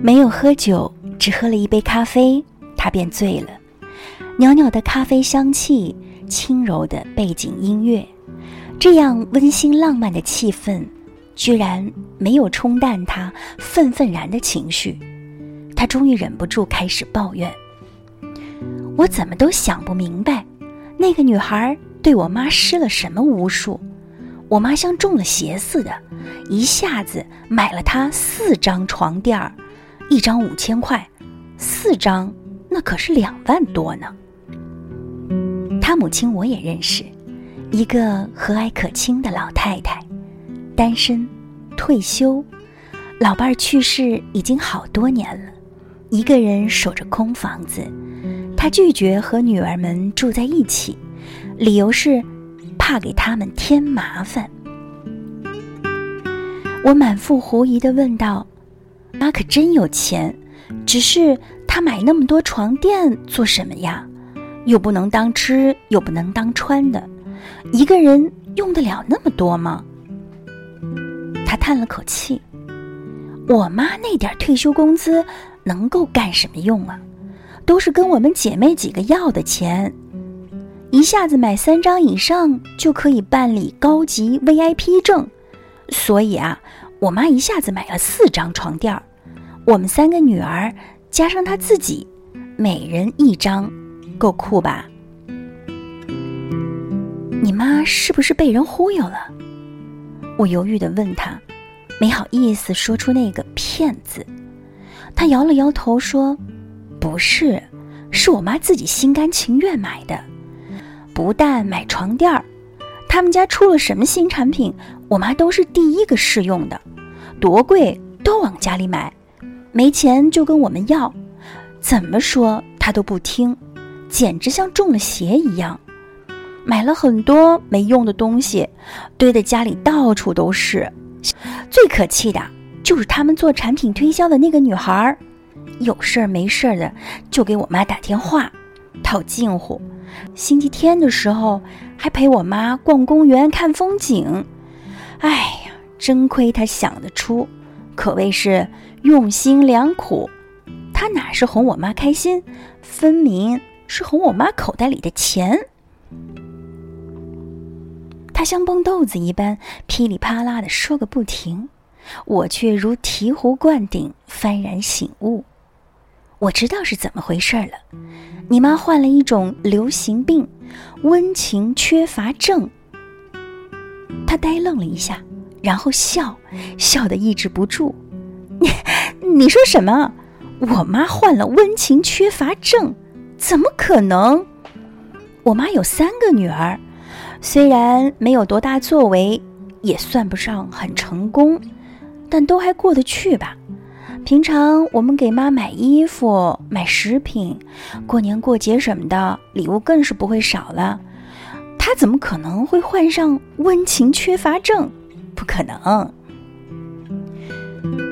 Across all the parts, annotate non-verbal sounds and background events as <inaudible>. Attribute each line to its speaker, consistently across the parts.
Speaker 1: 没有喝酒，只喝了一杯咖啡，他便醉了。袅袅的咖啡香气，轻柔的背景音乐，这样温馨浪漫的气氛，居然没有冲淡他愤愤然的情绪。他终于忍不住开始抱怨：“我怎么都想不明白，那个女孩对我妈施了什么巫术？我妈像中了邪似的，一下子买了她四张床垫儿。”一张五千块，四张那可是两万多呢。他母亲我也认识，一个和蔼可亲的老太太，单身，退休，老伴儿去世已经好多年了，一个人守着空房子。他拒绝和女儿们住在一起，理由是怕给他们添麻烦。我满腹狐疑地问道。妈可真有钱，只是她买那么多床垫做什么呀？又不能当吃，又不能当穿的，一个人用得了那么多吗？他叹了口气：“我妈那点退休工资能够干什么用啊？都是跟我们姐妹几个要的钱，一下子买三张以上就可以办理高级 VIP 证，所以啊。”我妈一下子买了四张床垫儿，我们三个女儿加上她自己，每人一张，够酷吧？你妈是不是被人忽悠了？我犹豫的问她，没好意思说出那个“骗”字。她摇了摇头说：“不是，是我妈自己心甘情愿买的。不但买床垫儿，他们家出了什么新产品，我妈都是第一个试用的。”多贵都往家里买，没钱就跟我们要，怎么说他都不听，简直像中了邪一样。买了很多没用的东西，堆在家里到处都是。最可气的就是他们做产品推销的那个女孩儿，有事儿没事儿的就给我妈打电话套近乎。星期天的时候还陪我妈逛公园看风景。哎呀！真亏她想得出，可谓是用心良苦。她哪是哄我妈开心，分明是哄我妈口袋里的钱。他像蹦豆子一般噼里啪啦的说个不停，我却如醍醐灌顶，幡然醒悟。我知道是怎么回事了，你妈患了一种流行病——温情缺乏症。他呆愣了一下。然后笑，笑得抑制不住。你 <laughs> 你说什么？我妈患了温情缺乏症？怎么可能？我妈有三个女儿，虽然没有多大作为，也算不上很成功，但都还过得去吧。平常我们给妈买衣服、买食品，过年过节什么的礼物更是不会少了。她怎么可能会患上温情缺乏症？不可能！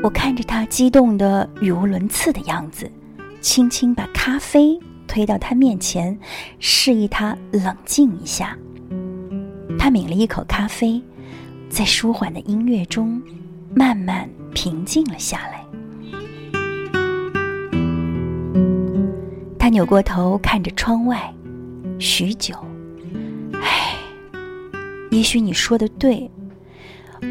Speaker 1: 我看着他激动的语无伦次的样子，轻轻把咖啡推到他面前，示意他冷静一下。他抿了一口咖啡，在舒缓的音乐中，慢慢平静了下来。他扭过头看着窗外，许久。唉，也许你说的对。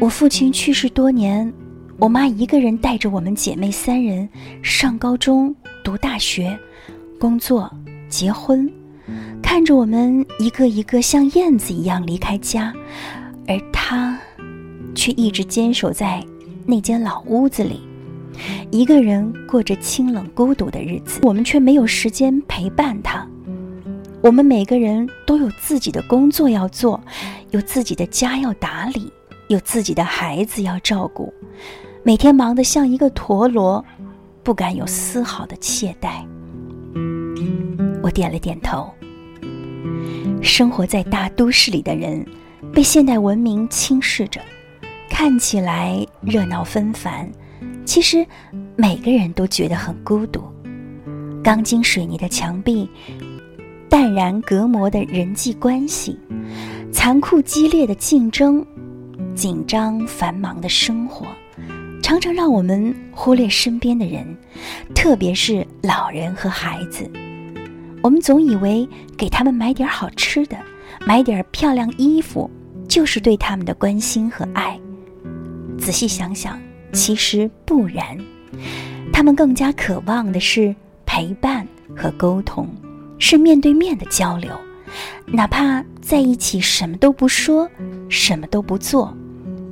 Speaker 1: 我父亲去世多年，我妈一个人带着我们姐妹三人上高中、读大学、工作、结婚，看着我们一个一个像燕子一样离开家，而他却一直坚守在那间老屋子里，一个人过着清冷孤独的日子。我们却没有时间陪伴他。我们每个人都有自己的工作要做，有自己的家要打理。有自己的孩子要照顾，每天忙得像一个陀螺，不敢有丝毫的懈怠。我点了点头。生活在大都市里的人，被现代文明侵蚀着，看起来热闹纷繁，其实每个人都觉得很孤独。钢筋水泥的墙壁，淡然隔膜的人际关系，残酷激烈的竞争，紧张繁忙的生活，常常让我们忽略身边的人，特别是老人和孩子。我们总以为给他们买点好吃的，买点漂亮衣服，就是对他们的关心和爱。仔细想想，其实不然，他们更加渴望的是。陪伴和沟通，是面对面的交流，哪怕在一起什么都不说，什么都不做，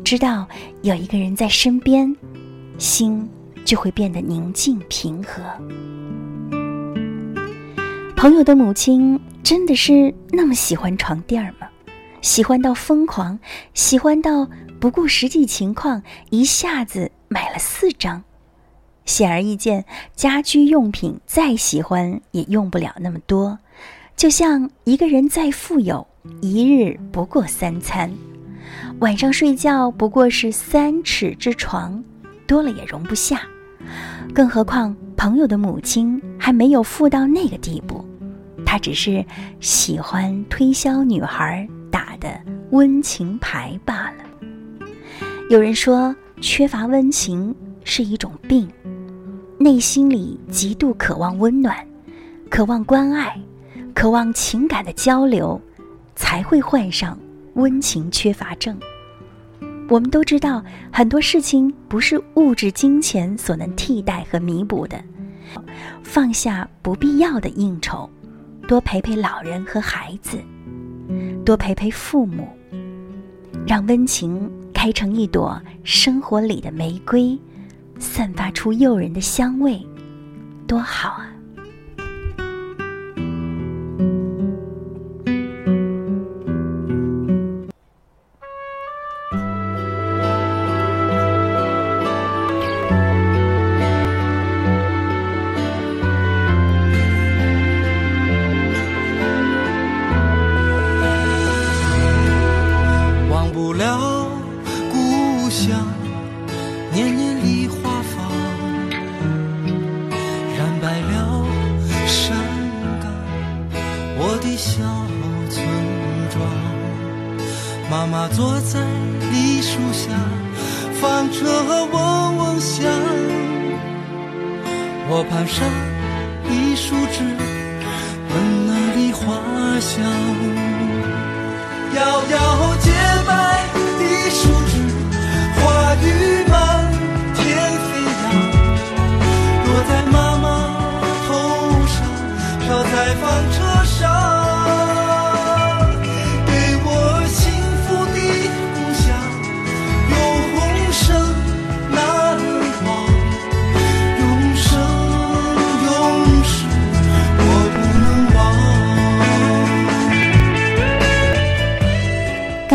Speaker 1: 知道有一个人在身边，心就会变得宁静平和。朋友的母亲真的是那么喜欢床垫儿吗？喜欢到疯狂，喜欢到不顾实际情况，一下子买了四张。显而易见，家居用品再喜欢也用不了那么多。就像一个人再富有，一日不过三餐，晚上睡觉不过是三尺之床，多了也容不下。更何况朋友的母亲还没有富到那个地步，他只是喜欢推销女孩打的温情牌罢了。有人说，缺乏温情是一种病。内心里极度渴望温暖，渴望关爱，渴望情感的交流，才会患上温情缺乏症。我们都知道，很多事情不是物质金钱所能替代和弥补的。放下不必要的应酬，多陪陪老人和孩子，多陪陪父母，让温情开成一朵生活里的玫瑰。散发出诱人的香味，多好啊！山岗，我的小村庄。
Speaker 2: 妈妈坐在梨树下，放着嗡嗡响。我攀上一树枝，闻那梨花香。摇摇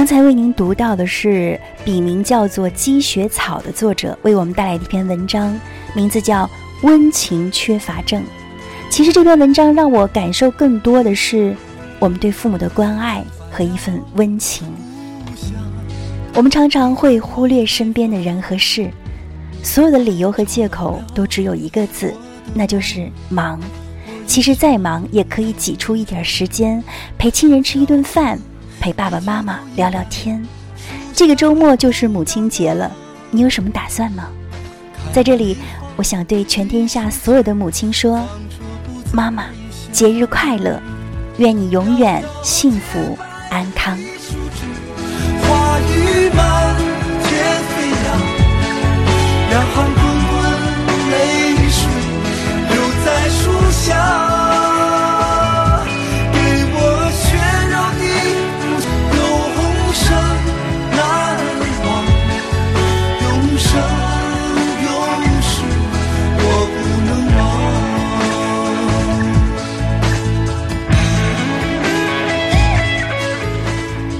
Speaker 2: 刚
Speaker 1: 才为您读到的是笔名叫做积雪草的作者为我们带来的一篇文章，名字叫《温情缺乏症》。其实这篇文章让我感受更多的是我们对父母的关爱和一份温情。我们常常会忽略身边的人和事，所有的理由和借口都只有一个字，那就是忙。其实再忙也可以挤出一点时间陪亲人吃一顿饭。陪爸爸妈妈聊聊天，这个周末就是母亲节了，你有什么打算吗？在这里，我想对全天下所有的母亲说：妈妈，节日快乐，愿你永远幸福安康。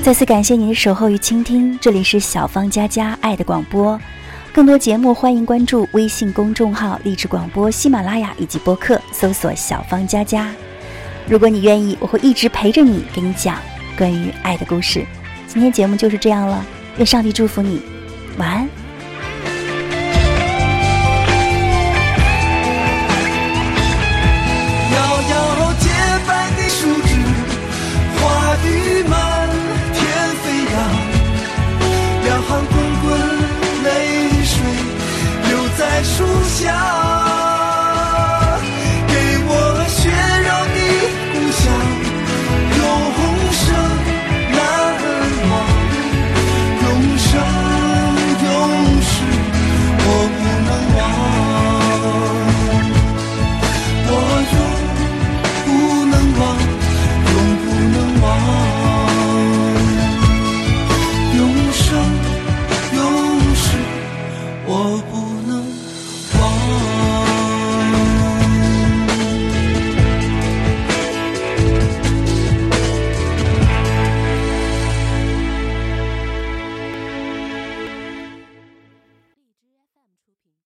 Speaker 1: 再次感谢您的守候与倾听，这里是小芳佳佳爱的广播，更多节目欢迎关注微信公众号励志广播、喜马拉雅以及播客，搜索小芳佳佳。如果你愿意，我会一直陪着你，给你讲关于爱的故事。今天节目就是这样了，愿上帝祝福你，晚安。